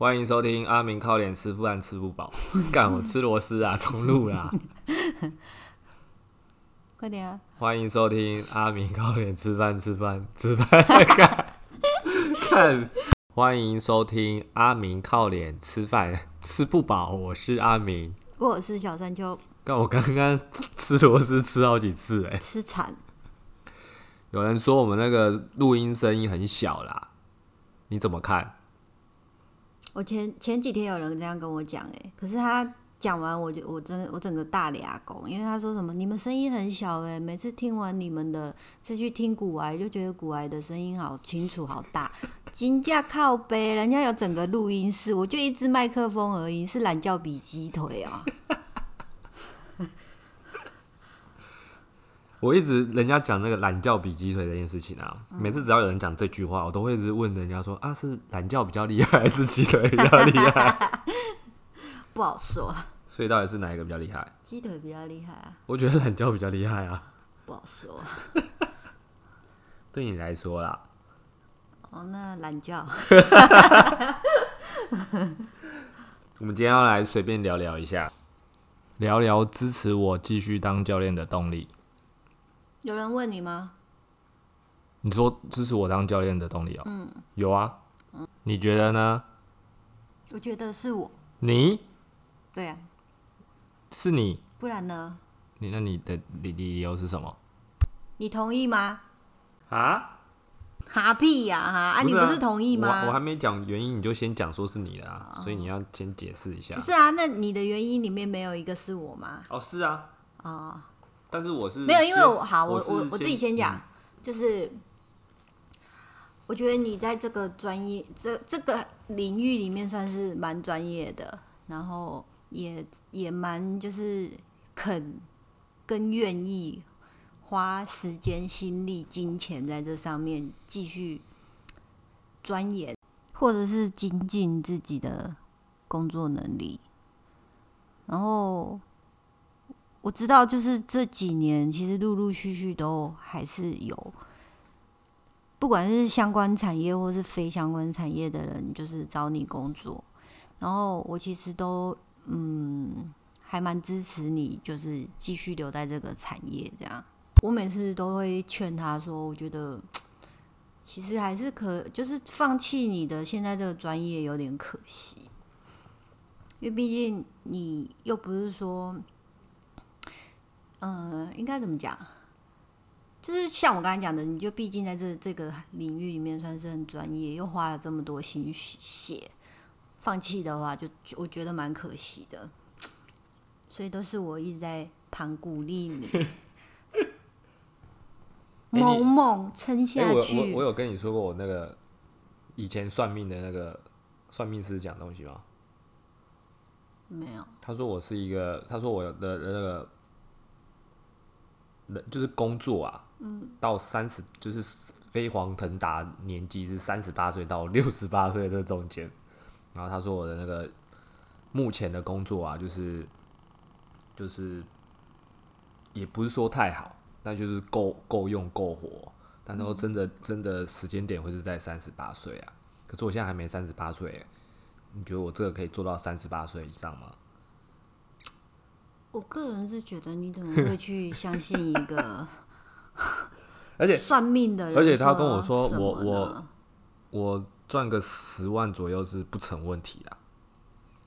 欢迎收听阿明靠脸吃饭吃不饱，干我吃螺丝啊，重录啦！快点啊！欢迎收听阿明靠脸吃饭吃饭 吃饭干看，欢迎收听阿明靠脸吃饭吃不饱，我是阿明。我是小山丘，干我刚刚吃螺丝吃好几次哎、吃惨。有人说我们那个录音声音很小啦，你怎么看？我前前几天有人这样跟我讲，哎，可是他讲完，我就我真的我整个大脸拱，因为他说什么你们声音很小，哎，每次听完你们的再去听古癌，就觉得古癌的声音好清楚好大，金价靠背，人家有整个录音室，我就一只麦克风而已，是懒觉比鸡腿啊。我一直人家讲那个懒觉比鸡腿这件事情啊，每次只要有人讲这句话，我都会一直问人家说啊，是懒觉比较厉害，还是鸡腿比较厉害？不好说，所以到底是哪一个比较厉害？鸡腿比较厉害啊，我觉得懒觉比较厉害啊，不好说。对你来说啦。哦，那懒觉，我们今天要来随便聊聊一下，聊聊支持我继续当教练的动力。有人问你吗？你说支持我当教练的动力哦、嗯，有啊。嗯你觉得呢？我觉得是我，你对啊，是你，不然呢？你那你的理理由是什么你同意吗？啊？哈屁呀哈！啊，你啊不是同意吗？我我还没讲原因，你就先讲说是你的啊，所以你要先解释一下不。是啊，那你的原因里面没有一个是我吗？哦，是啊，哦，但是我是没有，因为我好，我我我自己先讲，嗯就是我觉得你在这个专业这这个领域里面算是蛮专业的，然后也也蛮就是肯跟愿意花时间、心力、金钱在这上面继续钻研，或者是精进自己的工作能力，然后。我知道，就是这几年，其实陆陆续续都还是有，不管是相关产业或是非相关产业的人，就是找你工作。然后我其实都嗯，还蛮支持你，就是继续留在这个产业这样。我每次都会劝他说，我觉得其实还是可，就是放弃你的现在这个专业有点可惜，因为毕竟你又不是说。呃，应该怎么讲？就是像我刚才讲的，你就毕竟在这这个领域里面算是很专业，又花了这么多心血，放弃的话就，就我觉得蛮可惜的。所以都是我一直在旁鼓励你，你猛猛撑哎、我我下去。我有跟你说过我那个以前算命的那个算命师讲东西吗？没有，他说我是一个，他说我的的那个，人就是工作啊，嗯，到三十就是飞黄腾达年纪是三十八岁到六十八岁这中间，然后他说我的那个目前的工作啊，就是就是也不是说太好，但就是够够用够活，但他说真的真的时间点会是在三十八岁啊，可是我现在还没三十八岁，你觉得我这个可以做到三十八岁以上吗？我个人是觉得你怎么会去相信一个 而且算命的人？而且他跟我说我我我赚个十万左右是不成问题啦。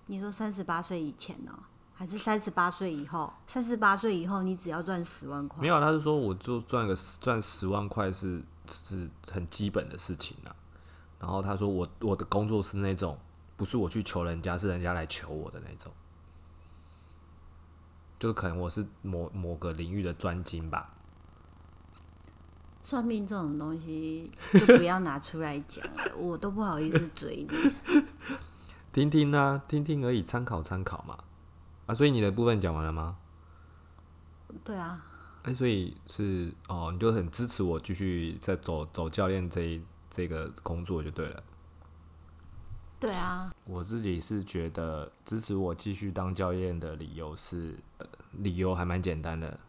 你说三十八岁以前呢、还是三十八岁以后？三十八岁以后，你只要赚十万块没，有，他是说我就赚个赚十万块是是很基本的事情啦。然后他说我我的工作是那种不是我去求人家，是人家来求我的那种，就是可能我是某某个领域的专精吧。算命这种东西就不要拿出来讲了，我都不好意思追你。听听啊，听听而已，参考参考嘛。啊，所以你的部分讲完了吗？对啊，哎、所以是哦，你就很支持我继续在走走教练这一这个工作就对了。对啊，我自己是觉得支持我继续当教练的理由是，呃理由还蛮简单的，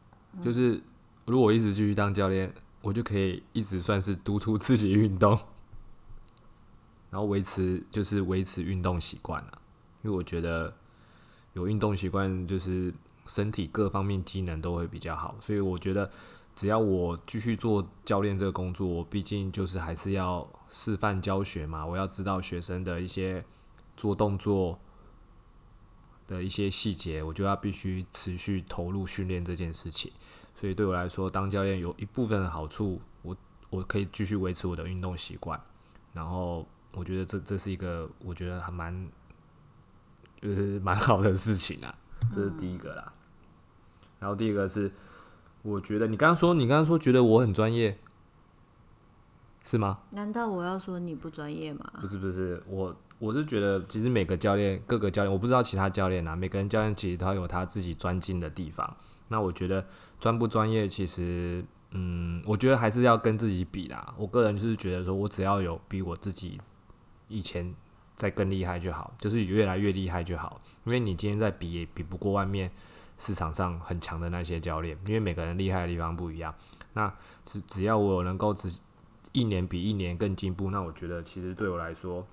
就是如果我一直继续当教练，我就可以一直算是督促自己运动，然后维持就是维持运动习惯啊，因为我觉得有运动习惯就是身体各方面机能都会比较好，所以我觉得只要我继续做教练这个工作，我毕竟就是还是要示范教学嘛，我要知道学生的一些做动作的一些细节，我就要必须持续投入训练这件事情。所以对我来说，当教练有一部分的好处，我我可以继续维持我的运动习惯，然后。我觉得这这是一个我觉得还蛮，就是蛮好的事情啊，这是第一个啦。然后第二个是，我觉得你刚刚说你刚刚说觉得我很专业，是吗？难道我要说你不专业吗？不是不是，我我是觉得其实每个教练各个教练，我不知道其他教练啊，每个人教练其实他有他自己专精的地方。那我觉得专不专业，其实嗯，我觉得还是要跟自己比啦。我个人就是觉得说我只要有比我自己。以前再更厉害就好，就是越来越厉害就好。因为你今天在比，也比不过外面市场上很强的那些教练，因为每个人厉害的地方不一样。那只只要我能够只一年比一年更进步，那我觉得其实对我来说，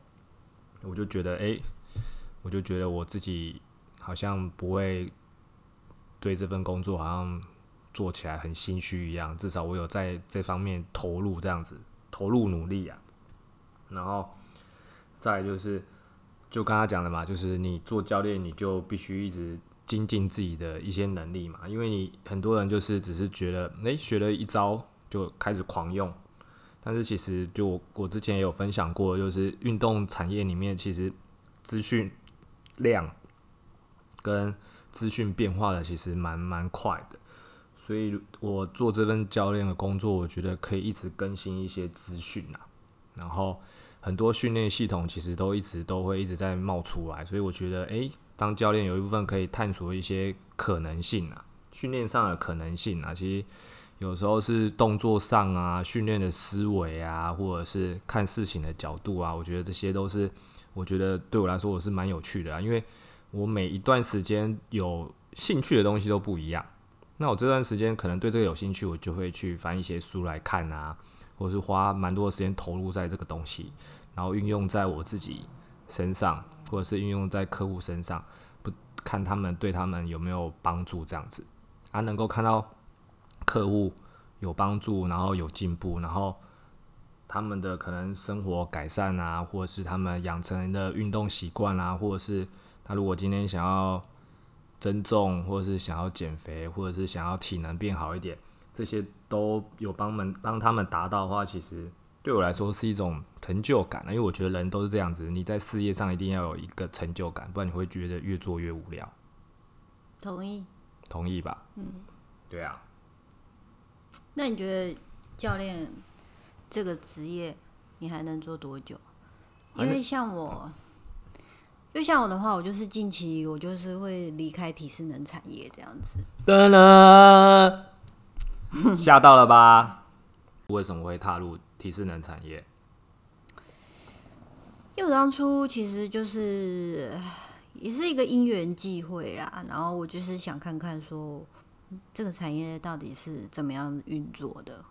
我就觉得哎，我就觉得我自己好像不会对这份工作好像做起来很心虚一样。至少我有在这方面投入，这样子投入努力啊，然后。再就是，就刚刚讲的嘛，就是你做教练，你就必须一直精进自己的一些能力嘛。因为你很多人就是只是觉得，诶，学了一招就开始狂用，但是其实就我我之前也有分享过，就是运动产业里面其实资讯量跟资讯变化的其实蛮蛮快的，所以我做这份教练的。工作，我觉得可以一直更新一些资讯啊，然后。很多训练系统其实都一直都会一直在冒出来，所以我觉得，诶，当教练有一部分可以探索一些可能性啊，训练上的可能性啊，其实有时候是动作上啊，训练的思维啊，或者是看事情的角度啊，我觉得这些都是我觉得对我来说我是蛮有趣的啊，因为我每一段时间有兴趣的东西都不一样，那我这段时间可能对这个有兴趣，我就会去翻一些书来看啊。或者是花蛮多的时间投入在这个东西，然后运用在我自己身上，或者是运用在客户身上，不看他们对他们有没有帮助这样子，啊，能够看到客户有帮助，然后有进步，然后他们的可能生活改善啊，或者是他们养成的运动习惯啊，或者是他如果今天想要增重，或者是想要减肥，或者是想要体能变好一点。这些都有帮们帮他们达到的话，其实对我来说是一种成就感因为我觉得人都是这样子，你在事业上一定要有一个成就感，不然你会觉得越做越无聊。同意。同意吧？嗯。对啊。那你觉得教练这个职业你还能做多久？因为像我，因为像我的话，我就是近期我就是会离开体适能产业这样子。噔噔。吓到了吧？为什么会踏入体适能产业？因为我当初其实就是也是一个因缘际会啦，然后我就是想看看说这个产业到底是怎么样运作的。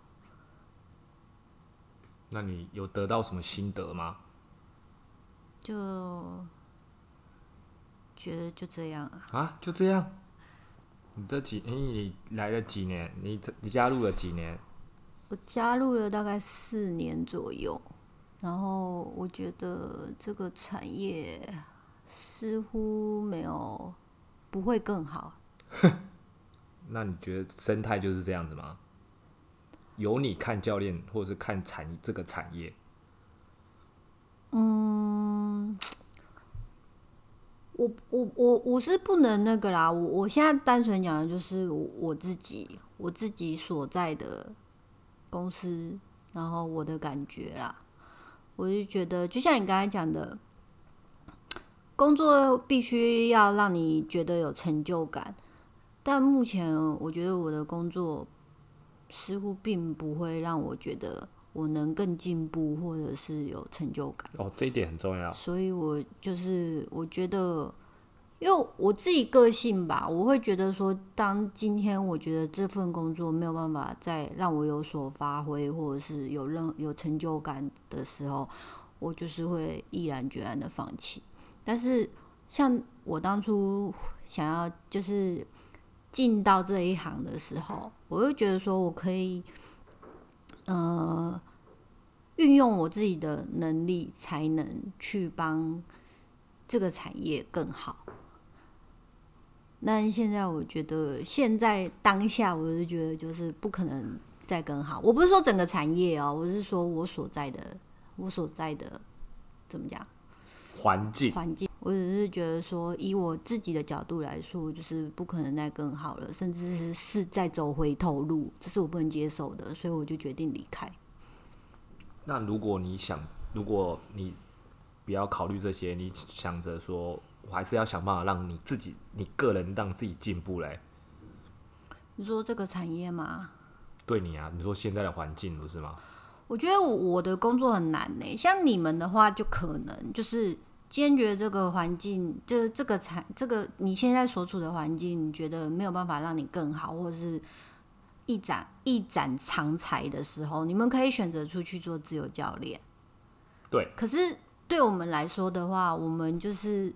那你有得到什么心得吗？就觉得就这样啊？啊，就这样。你这几，你来了几年？你你加入了几年？我加入了大概四年左右，然后我觉得这个产业似乎没有不会更好。那你觉得生态就是这样子吗？由你看教练，或者是看产这个产业？嗯。我我我我是不能那个啦，我我现在单纯讲的就是我自己我自己所在的公司，然后我的感觉啦，我就觉得就像你刚才讲的，工作必须要让你觉得有成就感，但目前我觉得我的工作似乎并不会让我觉得我能更进步或者是有成就感。哦，这一点很重要。所以我就是我觉得。因为我自己个性吧，我会觉得说，当今天我觉得这份工作没有办法再让我有所发挥，或者是有任有成就感的时候，我就是会毅然决然的放弃。但是像我当初想要就是进到这一行的时候，我又觉得说我可以，呃，运用我自己的能力才能去帮这个产业更好。那现在我觉得，现在当下，我就觉得就是不可能再更好。我不是说整个产业哦，我是说我所在的，我所在的怎么讲环境环境。我只是觉得说，以我自己的角度来说，就是不可能再更好了，甚至是是在走回头路，这是我不能接受的，所以我就决定离开。那如果你想，如果你不要考虑这些，你想着说。我还是要想办法让你自己、你个人让自己进步嘞。你说这个产业吗？对你啊，你说现在的环境不是吗？我觉得我的工作很难呢。像你们的话，就可能就是坚决这个环境，就是这个产这个你现在所处的环境，你觉得没有办法让你更好，或者是一展一展长才的时候，你们可以选择出去做自由教练。对。可是对我们来说的话，我们就是。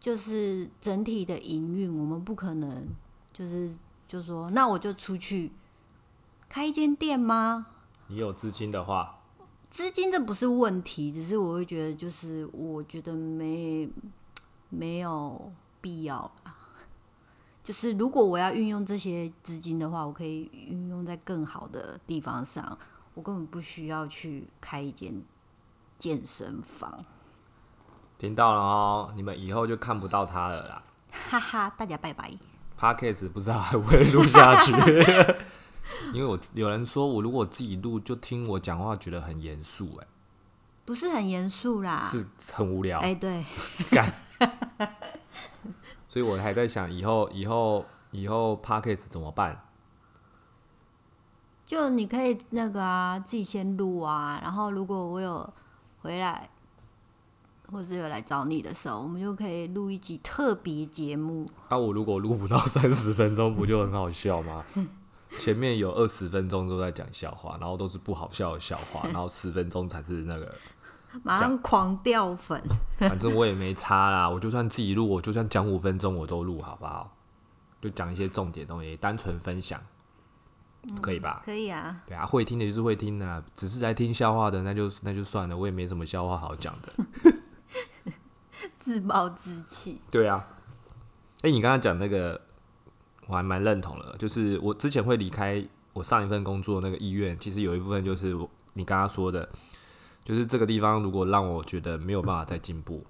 就是整体的营运，我们不可能就是就说，那我就出去开一间店吗？你有资金的话，资金这不是问题，只是我会觉得，就是我觉得没没有必要啦。就是如果我要运用这些资金的话，我可以运用在更好的地方上，我根本不需要去开一间健身房。听到了哦，你们以后就看不到他了啦。哈哈，大家拜拜。Podcast 不知道还会录下去，因为我有人说我如果自己录，就听我讲话觉得很严肃，哎，不是很严肃啦，是很无聊。哎，对，干。所以我还在想，以后以后以后 Podcast 怎么办？就你可以那个啊，自己先录啊，然后如果我有回来。或者有来找你的时候，我们就可以录一集特别节目。那我如果录不到三十分钟，不就很好笑吗？前面有二十分钟都在讲笑话，然后都是不好笑的笑话，然后十分钟才是那个马上狂掉粉。反正我也没差啦，我就算自己录，我就算讲五分钟我都录，好不好？就讲一些重点东西，单纯分享，可以吧？可以啊。对啊，会听的就是会听的，只是来听笑话的，那就那就算了，我也没什么笑话好讲的。自暴自弃。对啊，哎，你刚刚讲那个，我还蛮认同的。就是我之前会离开我上一份工作那个医院，其实有一部分就是你刚刚说的，就是这个地方如果让我觉得没有办法再进步，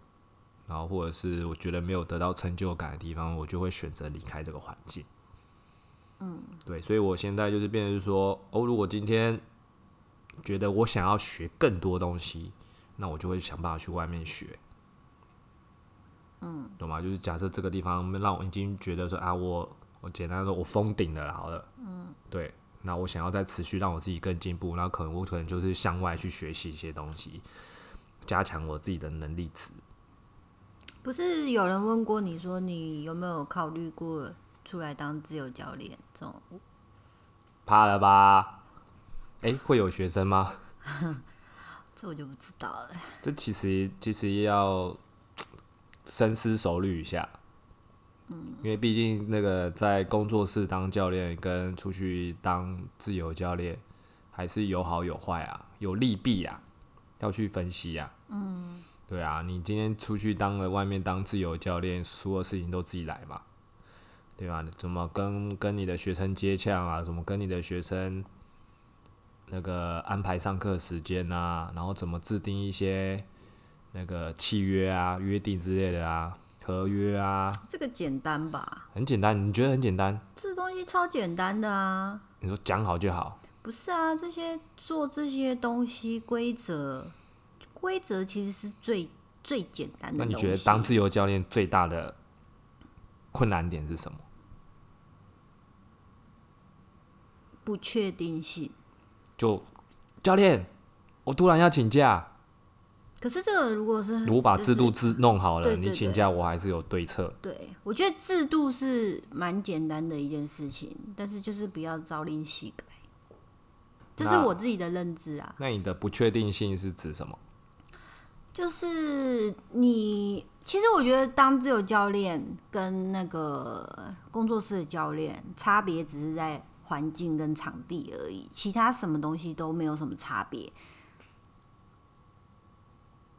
然后或者是我觉得没有得到成就感的地方，我就会选择离开这个环境。嗯，对，所以我现在就是变成说，哦，如果今天觉得我想要学更多东西，那我就会想办法去外面学。嗯，懂吗？就是假设这个地方让我已经觉得说啊，我我简单说，我封顶了，好了，嗯，对，那我想要再持续让我自己更进步，那可能我可能就是向外去学习一些东西，加强我自己的能力值。不是有人问过你说，你有没有考虑过出来当自由教练？这种怕了吧？哎，会有学生吗？这我就不知道了。这其实其实要。深思熟虑一下，嗯，因为毕竟那个在工作室当教练跟出去当自由教练还是有好有坏啊，有利弊啊，要去分析啊。嗯，对啊，你今天出去当了外面当自由教练，所有事情都自己来嘛，对吧？怎么跟跟你的学生接洽啊？怎么跟你的学生那个安排上课时间啊？然后怎么制定一些？那个契约啊、约定之类的啊、合约啊，这个简单吧？很简单，你觉得很简单？这东西超简单的啊！你说讲好就好？不是啊，这些做这些东西规则，规则其实是最最简单的。那你觉得当自由教练最大的困难点是什么？不确定性。就教练，我突然要请假。可是这个如果是我把制度制弄好了，你请假我还是有对策。对，我觉得制度是蛮简单的一件事情，但是就是不要朝令夕改，这是我自己的认知啊。那你的不确定性是指什么？就是你，其实我觉得当自由教练跟那个工作室的教练差别只是在环境跟场地而已，其他什么东西都没有什么差别。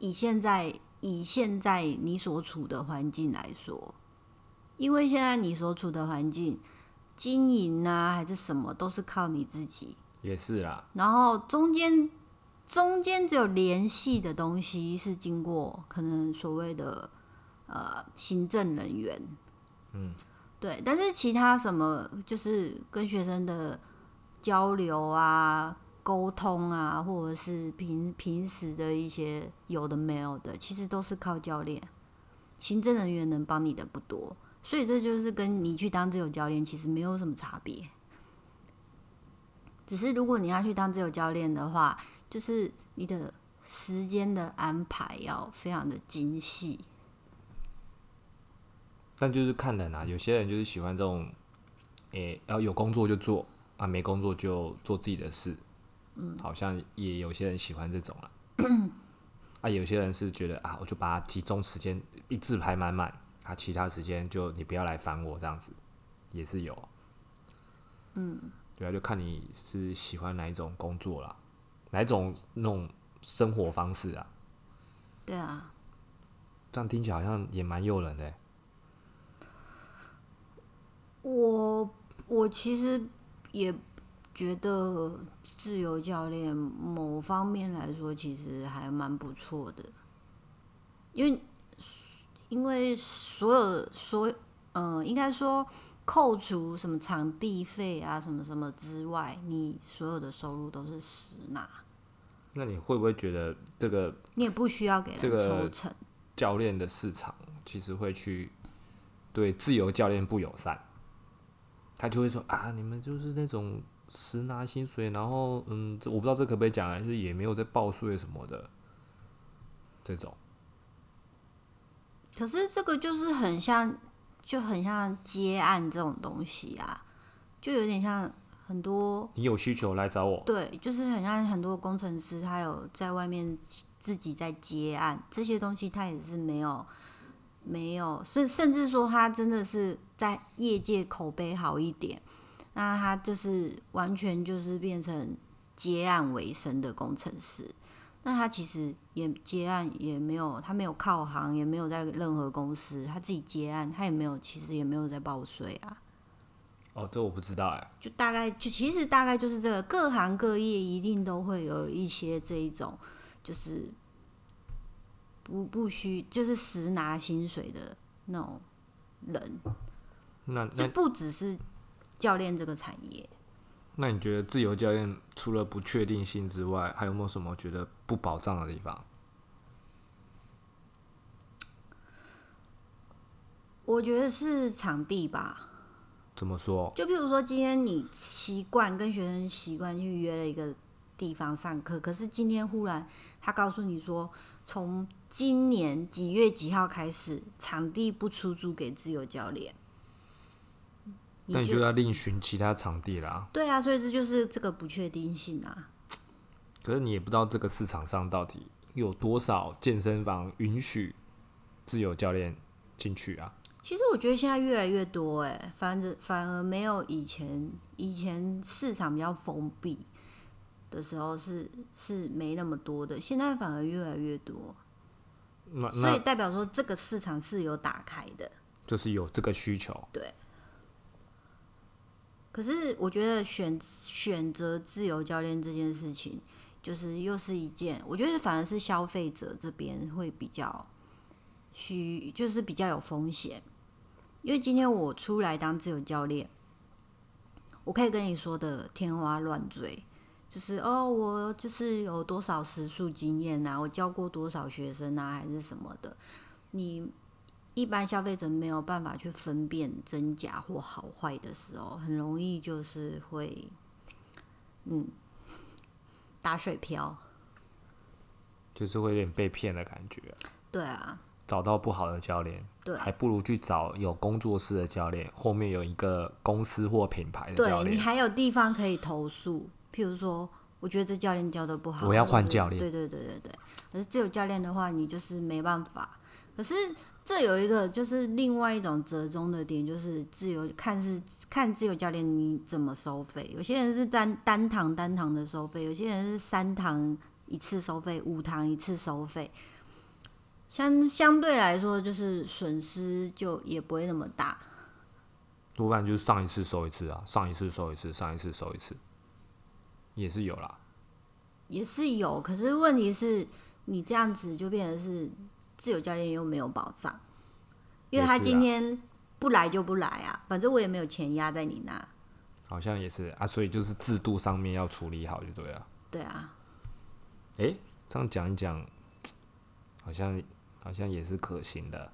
以现在以现在你所处的环境来说，因为现在你所处的环境经营啊还是什么都是靠你自己，也是啦，然后中间中间只有联系的东西是经过可能所谓的呃行政人员，嗯，对，但是其他什么就是跟学生的交流啊、沟通啊，或者是平平时的一些有的没有的，其实都是靠教练。行政人员能帮你的不多，所以这就是跟你去当自由教练其实没有什么差别。只是如果你要去当自由教练的话，就是你的时间的安排要非常的精细。但就是看人啊，有些人就是喜欢这种，诶、要有工作就做啊，没工作就做自己的事。嗯，好像也有些人喜欢这种啊。啊，有些人是觉得啊，我就把它集中时间一字排满满，啊，其他时间就你不要来烦我这样子，也是有。嗯，对啊，就看你是喜欢哪一种工作啦，哪一种那种生活方式啊，对啊，这样听起来好像也蛮诱人的欸。我我其实也觉得自由教练某方面来说，其实还蛮不错的，因为因为所有所嗯、应该说扣除什么场地费啊什么什么之外，你所有的收入都是实拿，那你会不会觉得这个你也不需要给人这抽成。教练的市场其实会去对自由教练不友善，他就会说啊，你们就是那种实拿薪水，然后嗯，这我不知道这可不可以讲啊，就是也没有在报税什么的这种。可是这个就是很像，就很像接案这种东西啊，就有点像很多你有需求来找我，对，就是很像很多工程师，他有在外面自己在接案，这些东西他也是没有没有，甚甚至说他真的是在业界口碑好一点，那他就是完全就是变成接案为生的工程师。那他其实也接案也没有，他没有靠行，也没有在任何公司，他自己接案，他也没有，其实也没有在报税啊。哦，这我不知道哎、就大概就其实大概就是这个，各行各业一定都会有一些这一种，就是不不需就是实拿薪水的那种人，那那就不只是教练这个产业。那你觉得自由教练除了不确定性之外，还有没有什么觉得不保障的地方？我觉得是场地吧，怎么说？就比如说今天你习惯跟学生习惯去约了一个地方上课，可是今天忽然他告诉你说，从今年几月几号开始，场地不出租给自由教练。那你就要另寻其他场地啦。对啊，所以这就是这个不确定性啊。可是你也不知道这个市场上到底有多少健身房允许自由教练进去啊？其实我觉得现在越来越多哎、反正反而没有以前以前市场比较封闭的时候是是没那么多的，现在反而越来越多，那所以代表说这个市场是有打开的。就是有这个需求。可是我觉得选选择自由教练这件事情，就是又是一件，我觉得反而是消费者这边会比较需，就是比较有风险。因为今天我出来当自由教练，我可以跟你说的天花乱坠，就是哦，我就是有多少时数经验啊，我教过多少学生啊，还是什么的，你一般消费者没有办法去分辨真假或好坏的时候，很容易就是会，嗯，打水漂。就是会有点被骗的感觉。对啊，找到不好的教练，对还不如去找有工作室的教练，后面有一个公司或品牌的教练。对你还有地方可以投诉，譬如说我觉得这教练教的不好，我要换教练对对对对对。可是自由教练的话，你就是没办法。可是这有一个就是另外一种折中的点，就是自由看是看自由教练你怎么收费。有些人是单单堂单堂的收费，有些人是三堂一次收费，五堂一次收费。相相对来说，就是损失就也不会那么大。多半就是上一次收一次啊，上一次收一次，上一次收一次，也是有啦。也是有，可是问题是，你这样子就变成是自由教练又没有保障，因为他今天不来就不来啊，反正我也没有钱压在你那。好像也是啊，所以就是制度上面要处理好就对了。对啊，诶、这样讲一讲，好像好像也是可行的。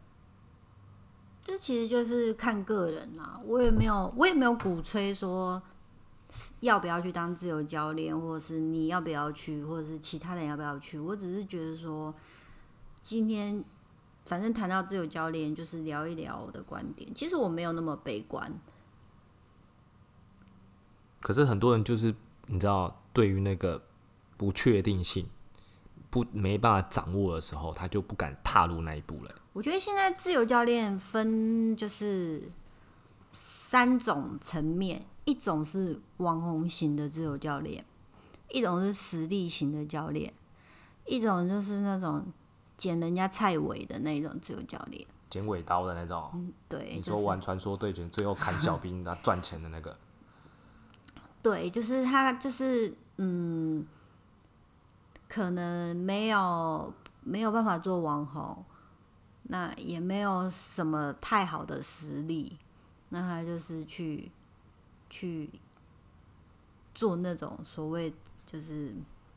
这其实就是看个人啦。我也没有，我也没有鼓吹说要不要去当自由教练，或者是你要不要去，或者是其他人要不要去。我只是觉得说，今天反正谈到自由教练，就是聊一聊我的观点。其实我没有那么悲观。可是很多人就是你知道，对于那个不确定性不没办法掌握的时候，他就不敢踏入那一步了。我觉得现在自由教练分就是三种层面，一种是网红型的自由教练，一种是实力型的教练，一种就是那种捡人家菜尾的那种自由教练。剪尾刀的那种，对，你说玩传说对决最后砍小兵他赚钱的那个，对，就是他就是嗯，可能没有没有办法做网红，那也没有什么太好的实力，那他就是去去做那种所谓就是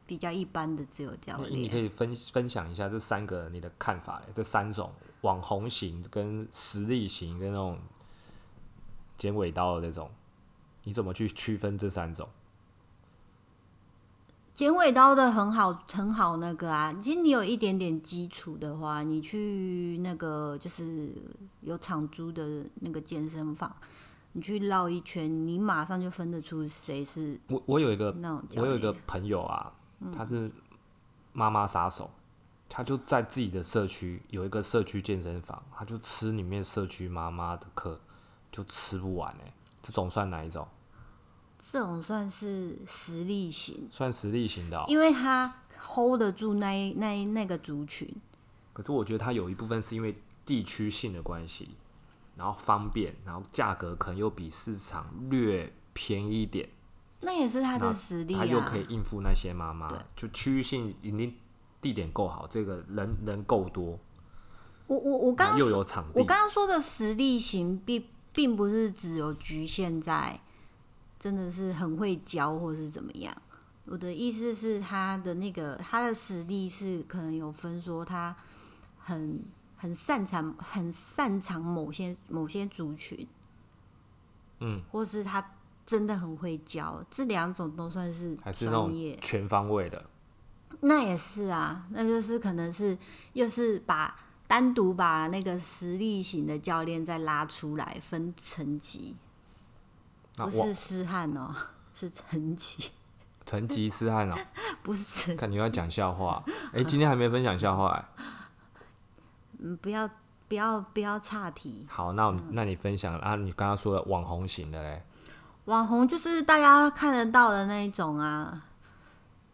比较一般的自由教练。你你可以分分享一下这三个你的看法，这三种网红型、跟实力型、跟那种剪尾刀的那种，你怎么去区分这三种？剪尾刀的很好，很好那个啊。其实你有一点点基础的话，你去那个就是有场租的那个健身房，你去绕一圈，你马上就分得出谁是我我有一个我有一个。朋友啊，他是妈妈杀手，他就在自己的社区有一个社区健身房，他就吃里面社区妈妈的课，就吃不完哎、这种算哪一种？这种算是实力型，算实力型的、哦。因为他 hold 得住那一那一那个族群。可是我觉得他有一部分是因为地区性的关系，然后方便，然后价格可能又比市场略便宜一点，那也是他的实力啊他又可。以应付那些妈妈对。就区域性一定地点够好，这个人人够多，我我我刚又有场地。我刚刚说的实力型，并并不是只有局限在真的是很会教或是怎么样。我的意思是，他的那个他的实力是可能有分说他很很擅长很擅长某些某些族群，嗯，或是他真的很会教，这两种都算是还是那。全方位的。那也是啊，那就是可能是又是把单独把那个实力型的教练再拉出来分层级，不是师汉哦，是层级，成吉思汗哦，不是，看你要讲笑话，哎、今天还没分享笑话、哎嗯，不要不要不要岔题。好，那我们那你分享啊，你刚刚说的网红型的嘞，网红就是大家看得到的那一种啊，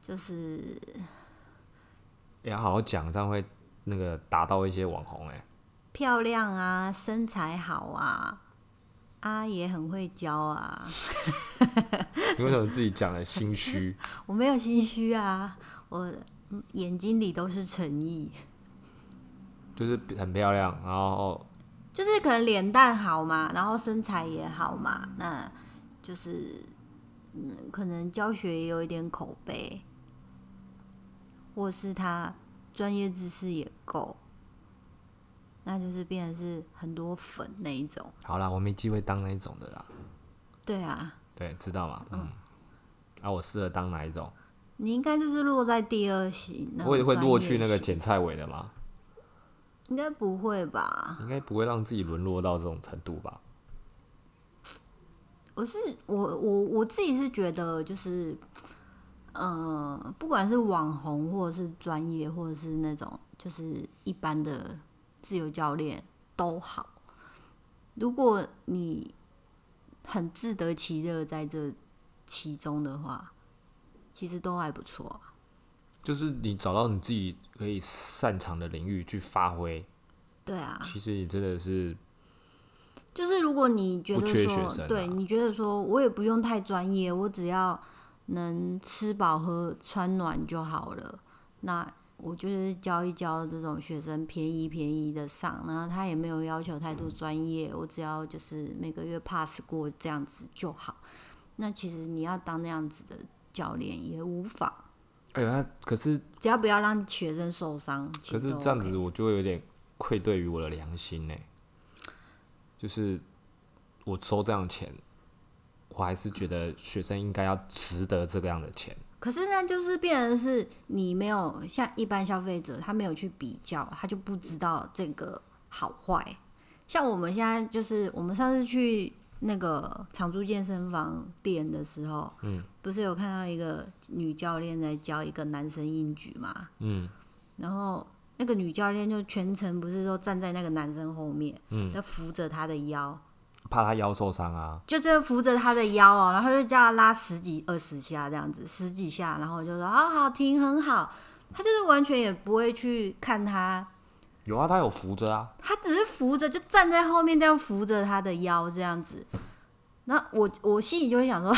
就是也要好好讲，这样会那个打到一些网红哎、漂亮啊，身材好啊，啊也很会教啊，你为什么自己讲的心虚？我没有心虚啊，我嗯眼睛里都是诚意。就是很漂亮，然后就是可能脸蛋好嘛，然后身材也好嘛，那就是嗯，可能教学也有一点口碑，或是他专业知识也够，那就是变成是很多粉那一种。好啦，我没机会当那一种的啦。对啊，对，知道吗？嗯。啊，我适合当哪一种？你应该就是落在第二型，那我也会落去那个剪菜尾的吗？应该不会吧？应该不会让自己沦落到这种程度吧？我是我我我自己是觉得就是，呃，不管是网红，或者是专业，或者是那种就是一般的自由教练都好。如果你很自得其乐在这其中的话，其实都还不错啊。就是你找到你自己可以擅长的领域去发挥，对啊，其实你真的是就是如果你觉得说，缺学生啊对你觉得说我也不用太专业，我只要能吃饱喝穿暖就好了，那我就是教一教这种学生便宜便宜的上，然后他也没有要求太多专业，我只要就是每个月 pass 过这样子就好。那其实你要当那样子的教练也无妨，哎呦，那可是只要不要让学生受伤。其实都可是这样 OK 子，我就会有点愧对于我的良心呢。就是我收这样的钱，我还是觉得学生应该要值得这个样的钱。可是呢就是变成是你没有像一般消费者，他没有去比较，他就不知道这个好坏。像我们现在就是我们上次去那个长租健身房店的时候，嗯，不是有看到一个女教练在教一个男生硬举嘛？嗯然后那个女教练就全程不是说站在那个男生后面，嗯，就扶着他的腰，怕他腰受伤啊。就这样扶着他的腰哦，然后就叫他拉十几、二十下这样子，十几下，然后就说啊好停很好，他就是完全也不会去看他，有啊，他有扶着啊。他只是扶着，就站在后面这样扶着他的腰这样子。那我我心里就会想说，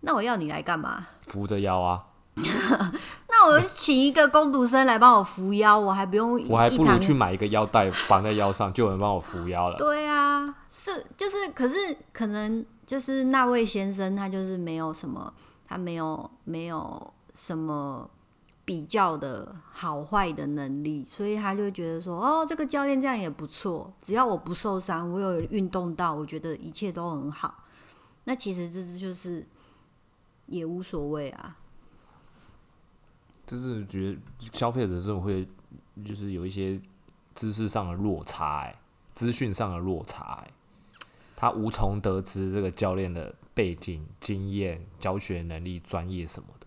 那我要你来干嘛？扶着腰啊，那我请一个工读生来帮我扶腰，我还不用 我还不如去买一个腰带绑在腰上，就有人帮我扶腰了。对啊，是就是，可是可能就是那位先生，他就是没有什么，他没有没有什么比较的好坏的能力，所以他就觉得说，哦，这个教练这样也不错，只要我不受伤，我有运动到，我觉得一切都很好。那其实这就是也无所谓啊。就是觉得消费者这种会就是有一些知识上的落差、欸，资讯上的落差、欸，他无从得知这个教练的背景、经验、教学能力、专业什么的，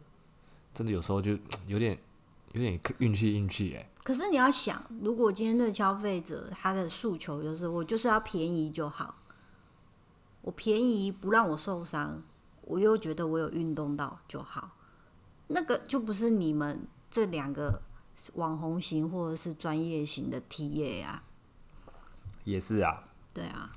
真的有时候就 有点有点运气运气哎。可是你要想，如果今天的消费者他的诉求就是我就是要便宜就好，我便宜不让我受伤，我又觉得我有运动到就好，那个就不是你们这两个网红型或者是专业型的 TA 啊，也是啊，对啊，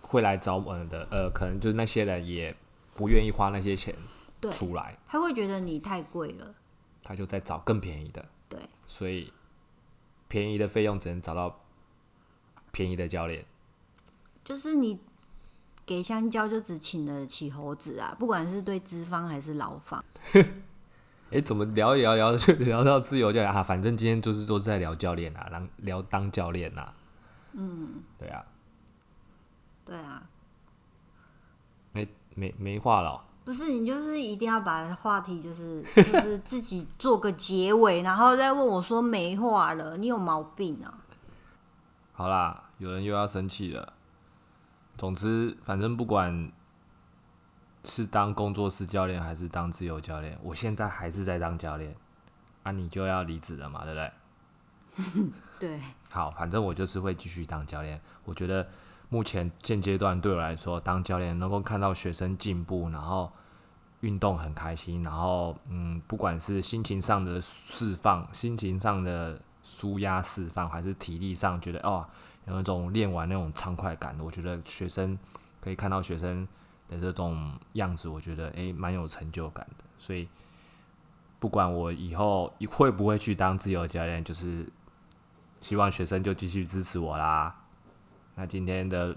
会来找我们的，呃，可能就是那些人也不愿意花那些钱对，出来，他会觉得你太贵了，他就在找更便宜的，对，所以便宜的费用只能找到便宜的教练。就是你给香蕉就只请得起猴子啊，不管是对资方还是劳方。哎、怎么聊一聊聊就 聊到自由教练啊？反正今天就是都是在聊教练啊，聊聊当教练啊。嗯，对啊，对啊，没没没话了哦、不是你就是一定要把话题就是就是自己做个结尾，然后再问我说没话了，你有毛病啊？好啦，有人又要生气了。总之，反正不管是当工作室教练还是当自由教练，我现在还是在当教练。啊，你就要离职了嘛，对不对？对，好，反正我就是会继续当教练。我觉得目前现阶段对我来说，当教练能够看到学生进步，然后运动很开心，然后嗯，不管是心情上的释放、心情上的舒压释放，还是体力上觉得哦，有那种练完那种畅快感，我觉得学生可以看到学生的这种样子，我觉得诶蛮有成就感的。所以不管我以后会不会去当自由教练，就是希望学生就继续支持我啦。那今天的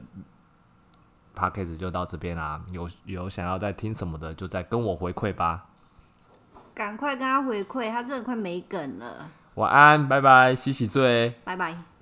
p a c k a g e 就到这边啦，有有想要再听什么的，就再跟我回馈吧。赶快跟他回馈，他真的快没梗了，晚安，拜拜，洗洗睡。拜拜。